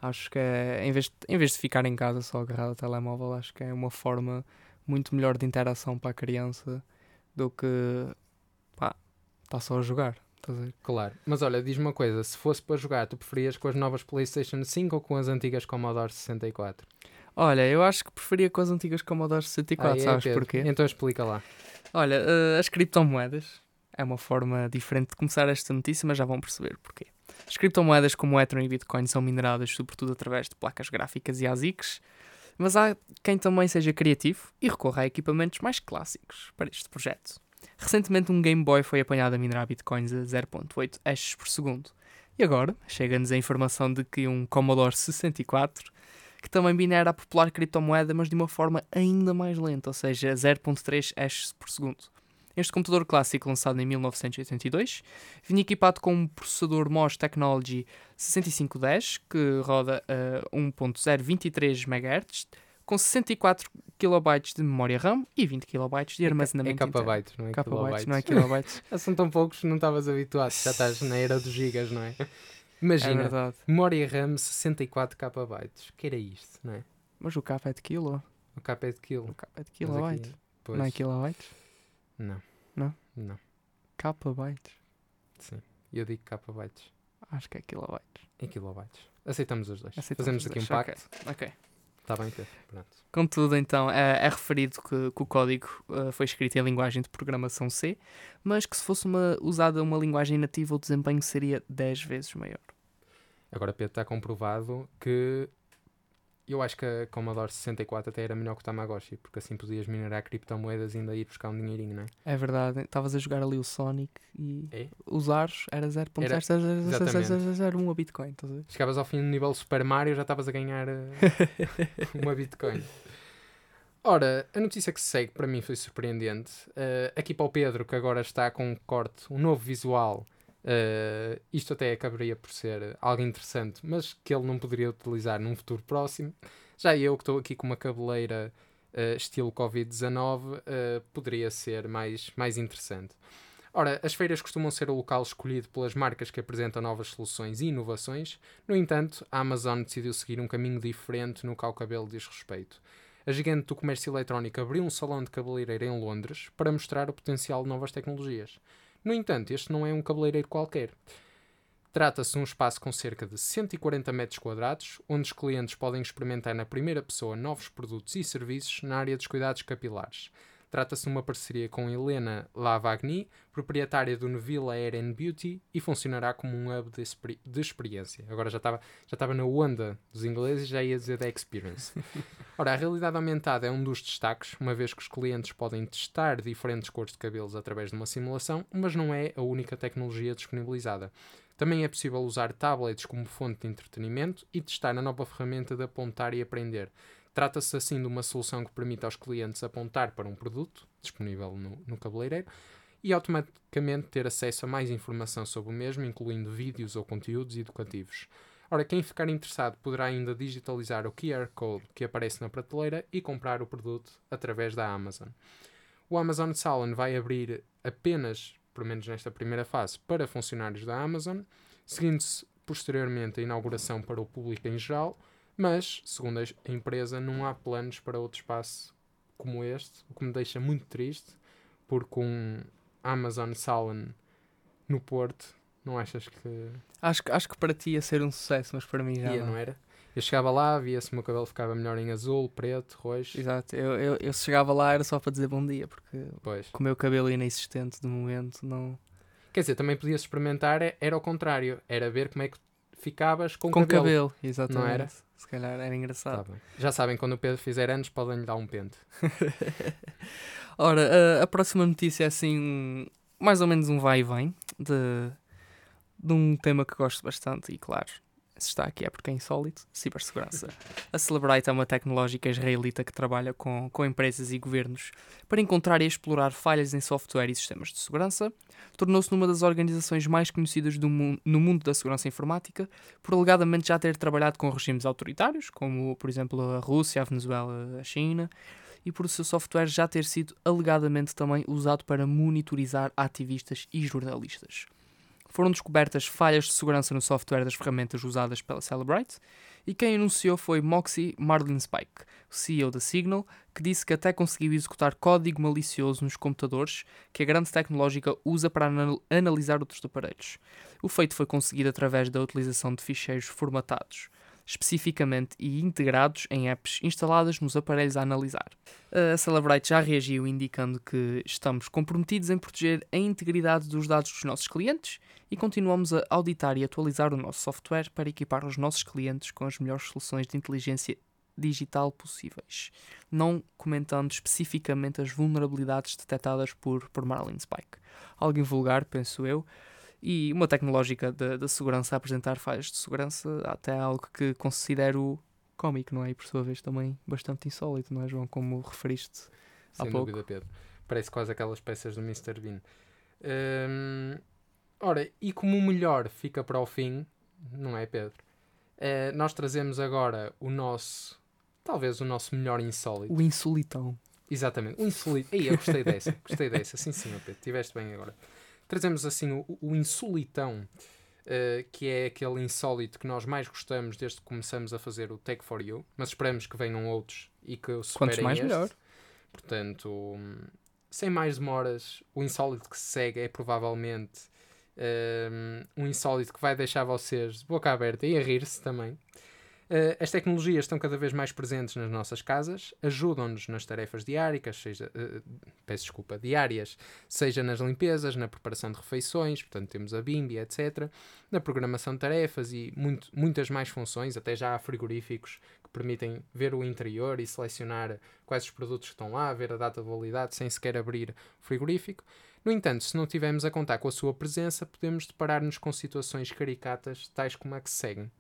Speaker 2: Acho que é, em vez, de, em vez de ficar em casa só agarrado ao telemóvel, acho que é uma forma muito melhor de interação para a criança do que pá, está só a jogar. A
Speaker 1: claro, mas olha, diz-me uma coisa: se fosse para jogar, tu preferias com as novas PlayStation 5 ou com as antigas Commodore 64?
Speaker 2: Olha, eu acho que preferia com as antigas Commodore 64, ah, é, sabes Pedro? porquê?
Speaker 1: Então explica lá.
Speaker 2: Olha, uh, as criptomoedas é uma forma diferente de começar esta notícia, mas já vão perceber porquê. As criptomoedas como o Ethereum e Bitcoin são mineradas sobretudo através de placas gráficas e ASICs. Mas há quem também seja criativo e recorra a equipamentos mais clássicos para este projeto. Recentemente um Game Boy foi apanhado a minerar bitcoins a 0.8 hashes por segundo. E agora chega-nos a informação de que um Commodore 64 que também minera a popular criptomoeda, mas de uma forma ainda mais lenta, ou seja, 0.3 hashes por segundo. Este computador clássico, lançado em 1982, vinha equipado com um processador MOS Technology 6510, que roda a 1.023 MHz, com 64 KB de memória RAM e 20 KB de
Speaker 1: É
Speaker 2: armazenamento interno.
Speaker 1: kbytes, não é
Speaker 2: Kbytes, não é kilobytes. (laughs)
Speaker 1: Ah, São tão poucos não estavas habituado. Já estás na era dos gigas, não é?
Speaker 2: é
Speaker 1: Imagina,
Speaker 2: verdade.
Speaker 1: memória RAM 64 KB. Que era isto, não é?
Speaker 2: Mas o K é de kilo.
Speaker 1: O K é de quilo.
Speaker 2: O K é de kilobyte.
Speaker 1: aqui, pois,
Speaker 2: Não é kilobytes?
Speaker 1: Não.
Speaker 2: Não?
Speaker 1: Não,
Speaker 2: Kbytes.
Speaker 1: sim. Eu digo kbytes.
Speaker 2: Acho que é kilobytes.
Speaker 1: Em kilobytes. Aceitamos os dois.
Speaker 2: Aceitamos
Speaker 1: Fazemos
Speaker 2: os
Speaker 1: aqui um
Speaker 2: dois,
Speaker 1: pacto.
Speaker 2: Ok.
Speaker 1: Está bem, Pedro? Pronto.
Speaker 2: Contudo, então, é, é referido que, que o código eh, foi escrito em linguagem de programação C, mas que se fosse uma, usada uma linguagem nativa, o desempenho seria 10 vezes maior.
Speaker 1: Agora, Pedro, está comprovado que eu acho que a Commodore 64 até era melhor que o Tamagotchi, porque assim podias minerar criptomoedas e ainda ir buscar um dinheirinho, não é?
Speaker 2: É verdade, estavas a jogar ali o Sonic e
Speaker 1: É?
Speaker 2: os aros era
Speaker 1: Era-
Speaker 2: 0.00001 a Bitcoin. Estás a ver?
Speaker 1: Chegavas ao fim do nível Super Mario já estavas a ganhar eh, (laughs) uma Bitcoin. Ora, a notícia que se segue para mim foi surpreendente. Eh, aqui para o Pedro, que agora está com um corte, um novo visual. Eh, isto até acabaria por ser algo interessante, mas que ele não poderia utilizar num futuro próximo. Já eu, que estou aqui com uma cabeleira eh, estilo Covid-19, eh, poderia ser mais, mais interessante. Ora, as feiras costumam ser o local escolhido pelas marcas que apresentam novas soluções e inovações. No entanto, a Amazon decidiu seguir um caminho diferente no que ao cabelo diz respeito. A gigante do comércio eletrónico abriu um salão de cabeleireiro em Londres para mostrar o potencial de novas tecnologias. No entanto, este não é um cabeleireiro qualquer. Trata-se de um espaço com cerca de 140 metros quadrados, onde os clientes podem experimentar na primeira pessoa novos produtos e serviços na área dos cuidados capilares. Trata-se de uma parceria com Helena Lavagny, proprietária do Neville Hair and Beauty, e funcionará como um hub de, experi- de experiência. Agora já estava já estava na onda dos ingleses, já ia dizer da experience. (laughs) Ora, a realidade aumentada é um dos destaques, uma vez que os clientes podem testar diferentes cores de cabelos através de uma simulação, mas não é a única tecnologia disponibilizada. Também é possível usar tablets como fonte de entretenimento e testar a nova ferramenta de apontar e aprender. Trata-se assim de uma solução que permite aos clientes apontar para um produto, disponível no, no cabeleireiro, e automaticamente ter acesso a mais informação sobre o mesmo, incluindo vídeos ou conteúdos educativos. Ora, quem ficar interessado poderá ainda digitalizar o QR Code que aparece na prateleira e comprar o produto através da Amazon. O Amazon Salon vai abrir apenas, pelo menos nesta primeira fase, para funcionários da Amazon, seguindo-se posteriormente a inauguração para o público em geral, mas, segundo a empresa, não há planos para outro espaço como este, o que me deixa muito triste, porque um Amazon Salon no Porto, não achas que
Speaker 2: Acho, que- acho que para ti ia ser um sucesso, mas para mim já
Speaker 1: ia,
Speaker 2: não.
Speaker 1: era? Eu chegava lá, via se o meu cabelo ficava melhor em azul, preto, roxo.
Speaker 2: Exato, eu, eu, eu chegava lá era só para dizer bom dia, porque
Speaker 1: Pois.
Speaker 2: com o meu cabelo inexistente de momento não.
Speaker 1: Quer dizer, também podias experimentar, é- era o contrário, era ver como é que ficavas com,
Speaker 2: Com
Speaker 1: cabelo.
Speaker 2: cabelo, exatamente.
Speaker 1: Não era?
Speaker 2: Se calhar era
Speaker 1: Tá
Speaker 2: engraçado.
Speaker 1: bem. Já sabem, quando o Pedro fizer anos, podem lhe dar um pente. (laughs)
Speaker 2: Ora, a, a próxima notícia é assim, mais ou menos um vai e vem de, de um tema que gosto bastante e, claro, se está aqui é porque é insólito, cibersegurança. A Celebrite é uma tecnológica israelita que trabalha com, com empresas e governos para encontrar e explorar falhas em software e sistemas de segurança. Tornou-se numa das organizações mais conhecidas do mu no mundo da segurança informática, por alegadamente já ter trabalhado com regimes autoritários, como, por exemplo, a Rússia, a Venezuela, a China, e por o seu software já ter sido alegadamente também usado para monitorizar ativistas e jornalistas. Foram descobertas falhas de segurança no software das ferramentas usadas pela Celebrite, e quem anunciou foi Moxie Marlin Spike, CEO da Signal, que disse que até conseguiu executar código malicioso nos computadores que a grande tecnológica usa para anal- analisar outros aparelhos. O feito foi conseguido através da utilização de ficheiros formatados, especificamente e integrados em apps instaladas nos aparelhos a analisar. A Celebrite já reagiu indicando que estamos comprometidos em proteger a integridade dos dados dos nossos clientes e continuamos a auditar e atualizar o nosso software para equipar os nossos clientes com as melhores soluções de inteligência digital possíveis, não comentando especificamente as vulnerabilidades detectadas por, por Marlin Spike. Algo invulgar, penso eu, e uma tecnológica de segurança a apresentar falhas de segurança, até algo que considero cómico, não é? E por sua vez também bastante insólito, não é, João? Como referiste há
Speaker 1: Sem
Speaker 2: pouco.
Speaker 1: dúvida, Pedro. Parece quase aquelas peças do Mr. Bean. Hum, ora, e como o melhor fica para o fim, não é, Pedro? Eh, nós trazemos agora o nosso, talvez o nosso melhor insólito.
Speaker 2: O insolitão.
Speaker 1: Exatamente, o insólito. Ei, eu gostei dessa, gostei dessa. Sim, sim, Pedro, estiveste bem agora. Trazemos assim o, o insolitão, eh, que é aquele insólito que nós mais gostamos desde que começamos a fazer o Tech for You, mas esperamos que venham outros e que o superem
Speaker 2: Quantos mais,
Speaker 1: este.
Speaker 2: melhor.
Speaker 1: Portanto, sem mais demoras, o insólito que se segue é provavelmente hum, um insólito que vai deixar vocês de boca aberta e a rir-se também. Uh, as tecnologias estão cada vez mais presentes nas nossas casas, ajudam-nos nas tarefas diárias, seja, uh, peço desculpa, diárias, seja nas limpezas, na preparação de refeições, portanto temos a Bimbi, etc., na programação de tarefas e muito, muitas mais funções, até já há frigoríficos que permitem ver o interior e selecionar quais os produtos que estão lá, ver a data de validade sem sequer abrir o frigorífico. No entanto, se não tivermos a contar com a sua presença, podemos deparar-nos com situações caricatas, tais como a que seguem.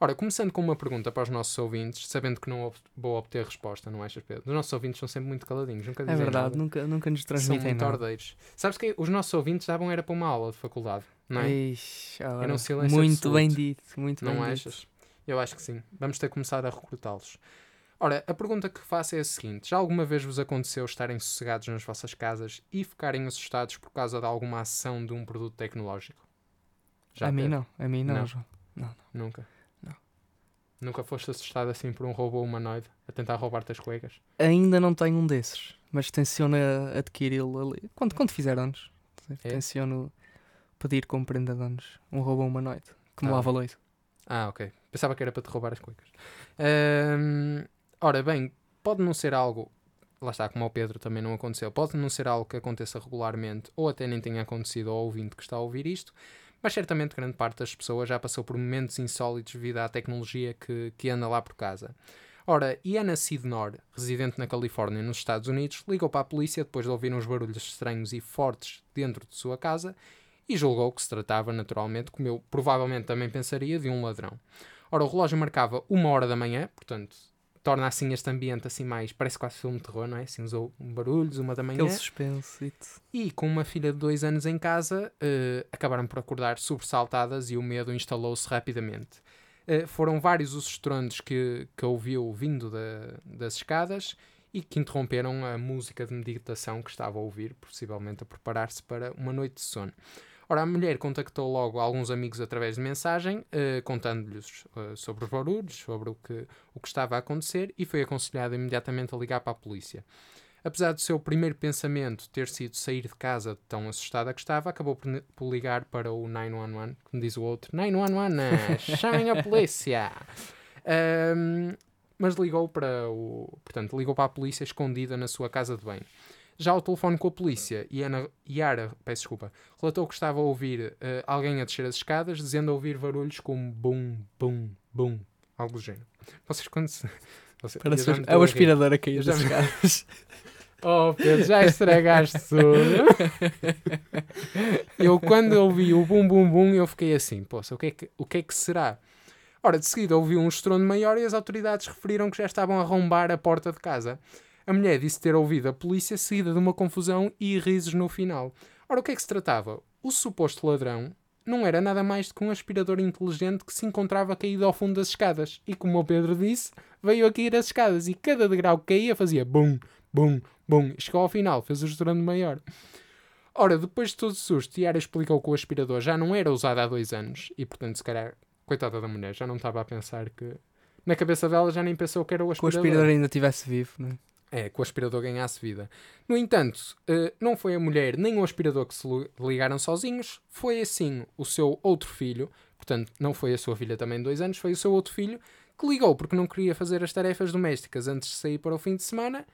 Speaker 1: Ora, começando com uma pergunta para os nossos ouvintes, sabendo que não vou obter resposta, não achas, Pedro? Os nossos ouvintes são sempre muito caladinhos, nunca
Speaker 2: É
Speaker 1: dizem
Speaker 2: verdade,
Speaker 1: nada.
Speaker 2: nunca, nunca nos
Speaker 1: São
Speaker 2: transmitem
Speaker 1: muito
Speaker 2: nada.
Speaker 1: ordeiros. Sabes que os nossos ouvintes davam era para uma aula de faculdade, não é?
Speaker 2: Ixi, ora,
Speaker 1: Era um silêncio
Speaker 2: muito
Speaker 1: absoluto.
Speaker 2: bem dito, muito
Speaker 1: Não
Speaker 2: bem
Speaker 1: achas? Eu acho que sim. Vamos ter que começar a recrutá-los. Ora, a pergunta que faço é a seguinte: já alguma vez vos aconteceu estarem sossegados nas vossas casas e ficarem assustados por causa de alguma ação de um produto tecnológico?
Speaker 2: dito. A mim
Speaker 1: Pedro?
Speaker 2: não, a mim não,
Speaker 1: Não.
Speaker 2: João.
Speaker 1: Nunca. Nunca foste assustado assim por um robô humanoide a tentar roubar-te as cuecas?
Speaker 2: Ainda não tenho um desses, mas tenciono adquiri-lo ali. Quando, quando fizer anos,
Speaker 1: É?
Speaker 2: tenciono pedir como prenda de anos um robô humanoide que me
Speaker 1: Ah.
Speaker 2: lava leite.
Speaker 1: Ah, ok. Pensava que era para te roubar as cuecas. Ora bem, pode não ser algo. Lá está, como ao Pedro também não aconteceu. Pode não ser algo que aconteça regularmente ou até nem tenha acontecido ao ouvinte que está a ouvir isto, mas certamente grande parte das pessoas já passou por momentos insólitos devido à tecnologia que, que anda lá por casa. Ora, Iana Sidnor, residente na Califórnia, nos Estados Unidos, ligou para a polícia depois de ouvir uns barulhos estranhos e fortes dentro de sua casa e julgou que se tratava, naturalmente, como eu provavelmente também pensaria, de um ladrão. Ora, o relógio marcava uma hora da manhã, portanto, torna assim este ambiente assim mais, parece quase filme de terror, não é? Assim, uns barulhos, uma da manhã.
Speaker 2: Aquele suspense.
Speaker 1: E com uma filha de dois anos em casa, eh, acabaram por acordar sobressaltadas e o medo instalou-se rapidamente. Eh, foram vários os estrondos que, que ouviu vindo da- das escadas e que interromperam a música de meditação que estava a ouvir, possivelmente a preparar-se para uma noite de sono. Ora, a mulher contactou logo alguns amigos através de mensagem, eh, contando-lhes eh, sobre os barulhos, sobre o que, o que estava a acontecer, e foi aconselhada imediatamente a ligar para a polícia. Apesar do seu primeiro pensamento ter sido sair de casa tão assustada que estava, acabou por, por ligar para o 911, como diz o outro, 911, né? chamem a polícia! (laughs) Ahm, mas ligou para o. Portanto, ligou para a polícia escondida na sua casa de banho. Já ao telefone com a polícia, Iana, Yara, peço desculpa, relatou que estava a ouvir eh, alguém a descer as escadas, dizendo a ouvir barulhos como bum, bum, bum, algo do género. Vocês quando se... Você, me
Speaker 2: é o aspirador a cair das escadas. (laughs)
Speaker 1: Oh Pedro, já estragaste tudo. eu quando ouvi o bum bum bum, eu fiquei assim, poxa, o que é que, o que, é que será? Ora, de seguida ouvi um estrondo maior e as autoridades referiram que já estavam a arrombar a porta de casa. A mulher disse ter ouvido a polícia seguida de uma confusão e risos no final. Ora, o que é que se tratava? O suposto ladrão não era nada mais do que um aspirador inteligente que se encontrava caído ao fundo das escadas. E como o Pedro disse, veio a cair as escadas e cada degrau que caía fazia bum, bum, bum. E chegou ao final, fez o estrondo maior. Ora, depois de todo o susto, Tiara explicou que o aspirador já não era usado há dois anos e, portanto, se calhar, coitada da mulher, já não estava a pensar que. Na cabeça dela já nem pensou que era o
Speaker 2: Que o
Speaker 1: aspirador.
Speaker 2: aspirador ainda estivesse vivo, não é?
Speaker 1: É, que o aspirador ganhasse vida. No entanto, eh, não foi a mulher nem o aspirador que se ligaram sozinhos, foi assim o seu outro filho, portanto, não foi a sua filha também de dois anos, foi o seu outro filho, que ligou porque não queria fazer as tarefas domésticas antes de sair para o fim de semana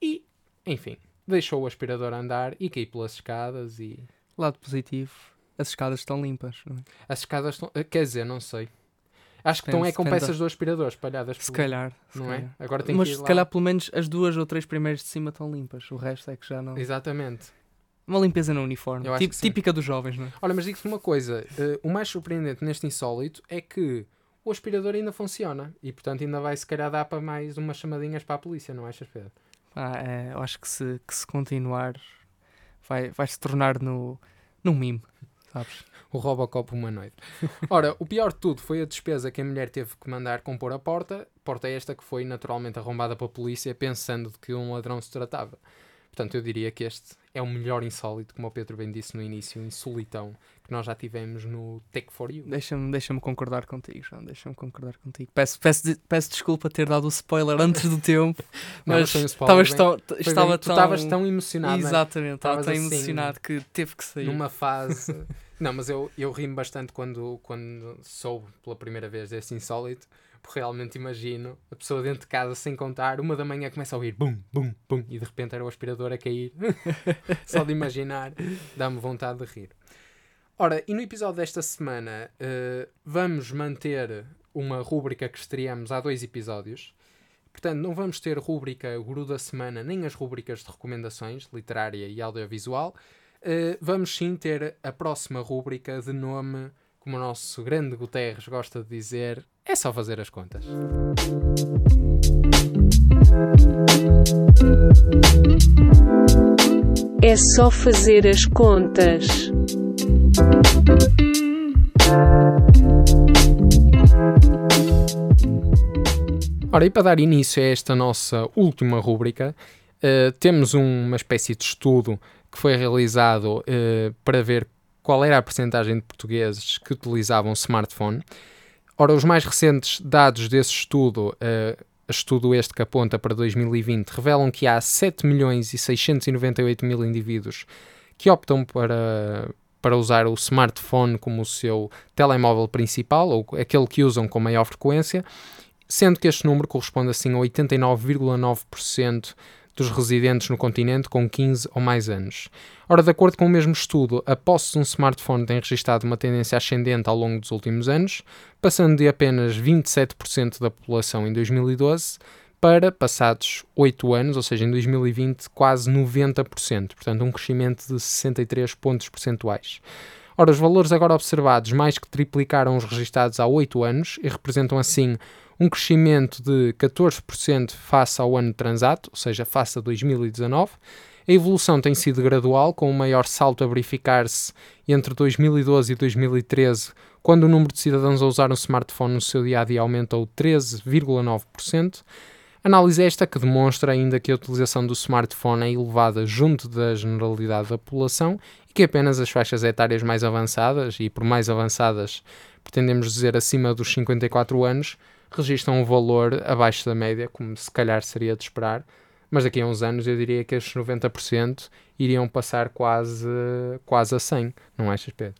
Speaker 1: e, enfim, deixou o aspirador andar e caiu pelas escadas e.
Speaker 2: Lado positivo, as escadas estão limpas, não é?
Speaker 1: As escadas estão. eh, Quer dizer, não sei. Acho que estão é com
Speaker 2: depende
Speaker 1: peças do aspirador espalhadas
Speaker 2: Se
Speaker 1: pelo-
Speaker 2: calhar. se
Speaker 1: Não é?
Speaker 2: calhar.
Speaker 1: Agora tem
Speaker 2: Mas
Speaker 1: que ir
Speaker 2: se
Speaker 1: lá.
Speaker 2: calhar pelo menos as duas ou três primeiras de cima estão limpas. O resto é que já não.
Speaker 1: Exatamente.
Speaker 2: Uma limpeza no uniforme. Tip- típica dos jovens, não é?
Speaker 1: Olha, mas digo-te uma coisa: eh, o mais surpreendente neste insólito é que o aspirador ainda funciona e, portanto, ainda vai se calhar dar para mais umas chamadinhas para a polícia, não achas, Pedro?
Speaker 2: Ah, é, eu acho que se, que se continuar vai, vai se tornar no, num mime, sabes?
Speaker 1: O Robocop humanoide. Ora, o pior de tudo foi a despesa que a mulher teve que mandar compor a porta, porta esta que foi naturalmente arrombada pela polícia, pensando de que um ladrão se tratava. Portanto, eu diria que este é o melhor insólito, como o Pedro bem disse no início, insolitão, que nós já tivemos no Tech for You.
Speaker 2: Deixa-me deixa concordar contigo, João. Deixa-me concordar contigo. Peço, peço, peço desculpa ter dado o spoiler antes do tempo, (laughs)
Speaker 1: Não,
Speaker 2: mas
Speaker 1: spoiler, bem-
Speaker 2: tão, estava
Speaker 1: bem-
Speaker 2: tão...
Speaker 1: estavas tão emocionado, é?
Speaker 2: Exatamente, estava tão
Speaker 1: assim,
Speaker 2: emocionado que teve que sair.
Speaker 1: numa fase. Não, mas eu, eu rimo bastante quando, quando soube pela primeira vez desse insólito, porque realmente imagino a pessoa dentro de casa sem contar, uma da manhã começa a ouvir bum, bum, bum, e de repente era o aspirador a cair. (laughs) Só de imaginar dá-me vontade de rir. Ora, e no episódio desta semana eh, vamos manter uma rúbrica que estreamos há dois episódios. Portanto, não vamos ter rúbrica Guru da Semana, nem as rúbricas de recomendações, literária e audiovisual. Uh, vamos sim ter a próxima rúbrica de nome, como o nosso grande Guterres gosta de dizer, é só fazer as contas.
Speaker 3: É só fazer as contas.
Speaker 1: Ora, e para dar início a esta nossa última rúbrica, uh, temos uma espécie de estudo que foi realizado uh, para ver qual era a percentagem de portugueses que utilizavam smartphone. Ora, os mais recentes dados desse estudo, uh, estudo este que aponta para 2020, revelam que há 7 milhões e 698 mil indivíduos que optam para, para usar o smartphone como o seu telemóvel principal, ou aquele que usam com maior frequência, sendo que este número corresponde assim a 89,9% dos residentes no continente com 15 ou mais anos. Ora, de acordo com o mesmo estudo, a posse de um smartphone tem registrado uma tendência ascendente ao longo dos últimos anos, passando de apenas 27% da população em 2012 para, passados 8 anos, ou seja, em 2020, quase 90%, portanto, um crescimento de 63 pontos percentuais. Ora, os valores agora observados mais que triplicaram os registados há 8 anos e representam assim um crescimento de 14% face ao ano transato, ou seja, face a 2019. A evolução tem sido gradual, com um maior salto a verificar-se entre 2012 e 2013, quando o número de cidadãos a usar um smartphone no seu dia a dia aumentou 13,9%. Análise esta que demonstra ainda que a utilização do smartphone é elevada junto da generalidade da população e que apenas as faixas etárias mais avançadas, e por mais avançadas pretendemos dizer acima dos 54 anos, registram um valor abaixo da média, como se calhar seria de esperar, mas daqui a uns anos eu diria que estes 90% iriam passar quase, quase a 100, não achas, Pedro?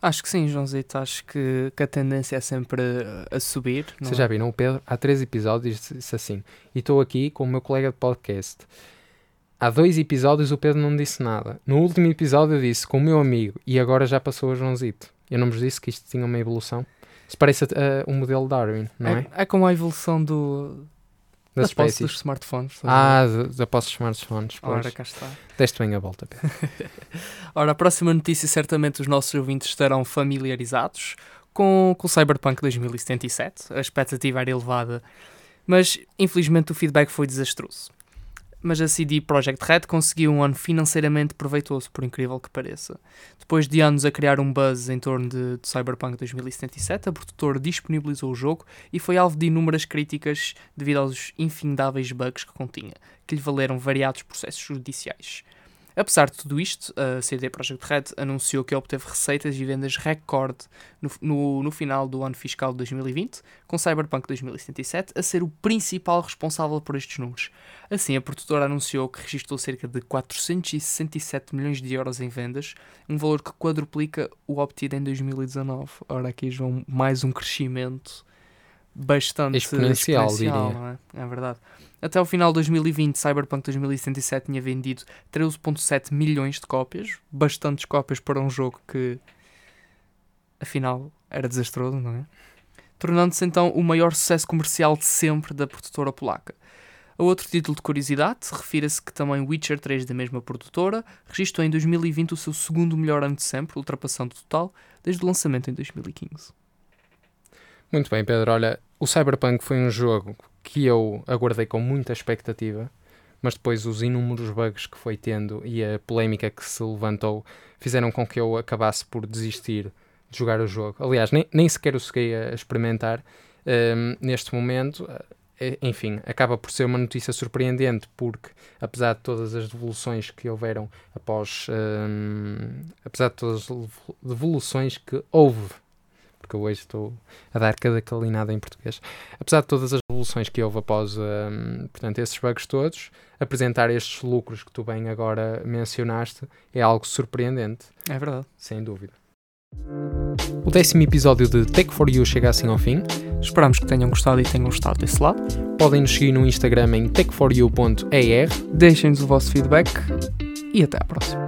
Speaker 2: Acho que sim, Joãozito. Acho que, que a tendência é sempre a, subir.
Speaker 1: Vocês
Speaker 2: é?
Speaker 1: já viram o Pedro? Há três episódios disse assim, e estou aqui com o meu colega de podcast. Há dois episódios o Pedro não disse nada. No último episódio eu disse com o meu amigo e agora já passou a Joãozito. Eu não vos disse que isto tinha uma evolução. Isso parece uh, um modelo Darwin, não é?
Speaker 2: É, é como a evolução do,
Speaker 1: Da
Speaker 2: da posse
Speaker 1: espécie.
Speaker 2: dos smartphones.
Speaker 1: Ah, da- da posse dos smartphones. Pois.
Speaker 2: Ora, cá está.
Speaker 1: Deste bem a volta, Pedro. (laughs)
Speaker 2: Ora, a próxima notícia, certamente os nossos ouvintes estarão familiarizados com, com o Cyberpunk 2077. A expectativa era elevada, mas infelizmente o feedback foi desastroso. Mas a CD Projekt Red conseguiu um ano financeiramente proveitoso, por incrível que pareça. Depois de anos a criar um buzz em torno de, de Cyberpunk 2077, a produtora disponibilizou o jogo e foi alvo de inúmeras críticas devido aos infindáveis bugs que continha, que lhe valeram variados processos judiciais. Apesar de tudo isto, a CD Projekt Red anunciou que obteve receitas e vendas recorde no, no, no final do ano fiscal de 2020, com Cyberpunk 2077 a ser o principal responsável por estes números. Assim, a produtora anunciou que registrou cerca de 467 milhões de euros em vendas, um valor que quadruplica o obtido em 2019. Ora, aqui, João, mais um crescimento bastante
Speaker 1: Exponencial,
Speaker 2: exponencial,
Speaker 1: diria.
Speaker 2: é? É verdade. Até o final de 2020, Cyberpunk 2077 tinha vendido 13,7 milhões de cópias, bastantes cópias para um jogo que, afinal, era desastroso, não é? tornando-se então o maior sucesso comercial de sempre da produtora polaca. A outro título de curiosidade, refira-se que também Witcher 3 da mesma produtora registrou em 2020 o seu segundo melhor ano de sempre, ultrapassando o total desde o lançamento em 2015.
Speaker 1: Muito bem, Pedro. Olha, o Cyberpunk foi um jogo que eu aguardei com muita expectativa, mas depois os inúmeros bugs que foi tendo e a polémica que se levantou fizeram com que eu acabasse por desistir de jogar o jogo. Aliás, nem, nem sequer o cheguei a experimentar um, neste momento. Eh, enfim, acaba por ser uma notícia surpreendente porque, apesar de todas as devoluções que houveram após, um, apesar de todas as devoluções que houve, porque eu hoje estou a dar cada calinada em português, apesar de todas as devoluções que houve após, um, portanto, esses bugs todos, apresentar estes lucros que tu bem agora mencionaste é algo surpreendente.
Speaker 2: É verdade.
Speaker 1: Sem dúvida. O décimo episódio de Tech for You chega assim ao fim.
Speaker 2: Esperamos que tenham gostado e tenham estado desse lado.
Speaker 1: Podem nos seguir no Instagram em techforyou.er.
Speaker 2: Deixem-nos o vosso feedback e até à próxima.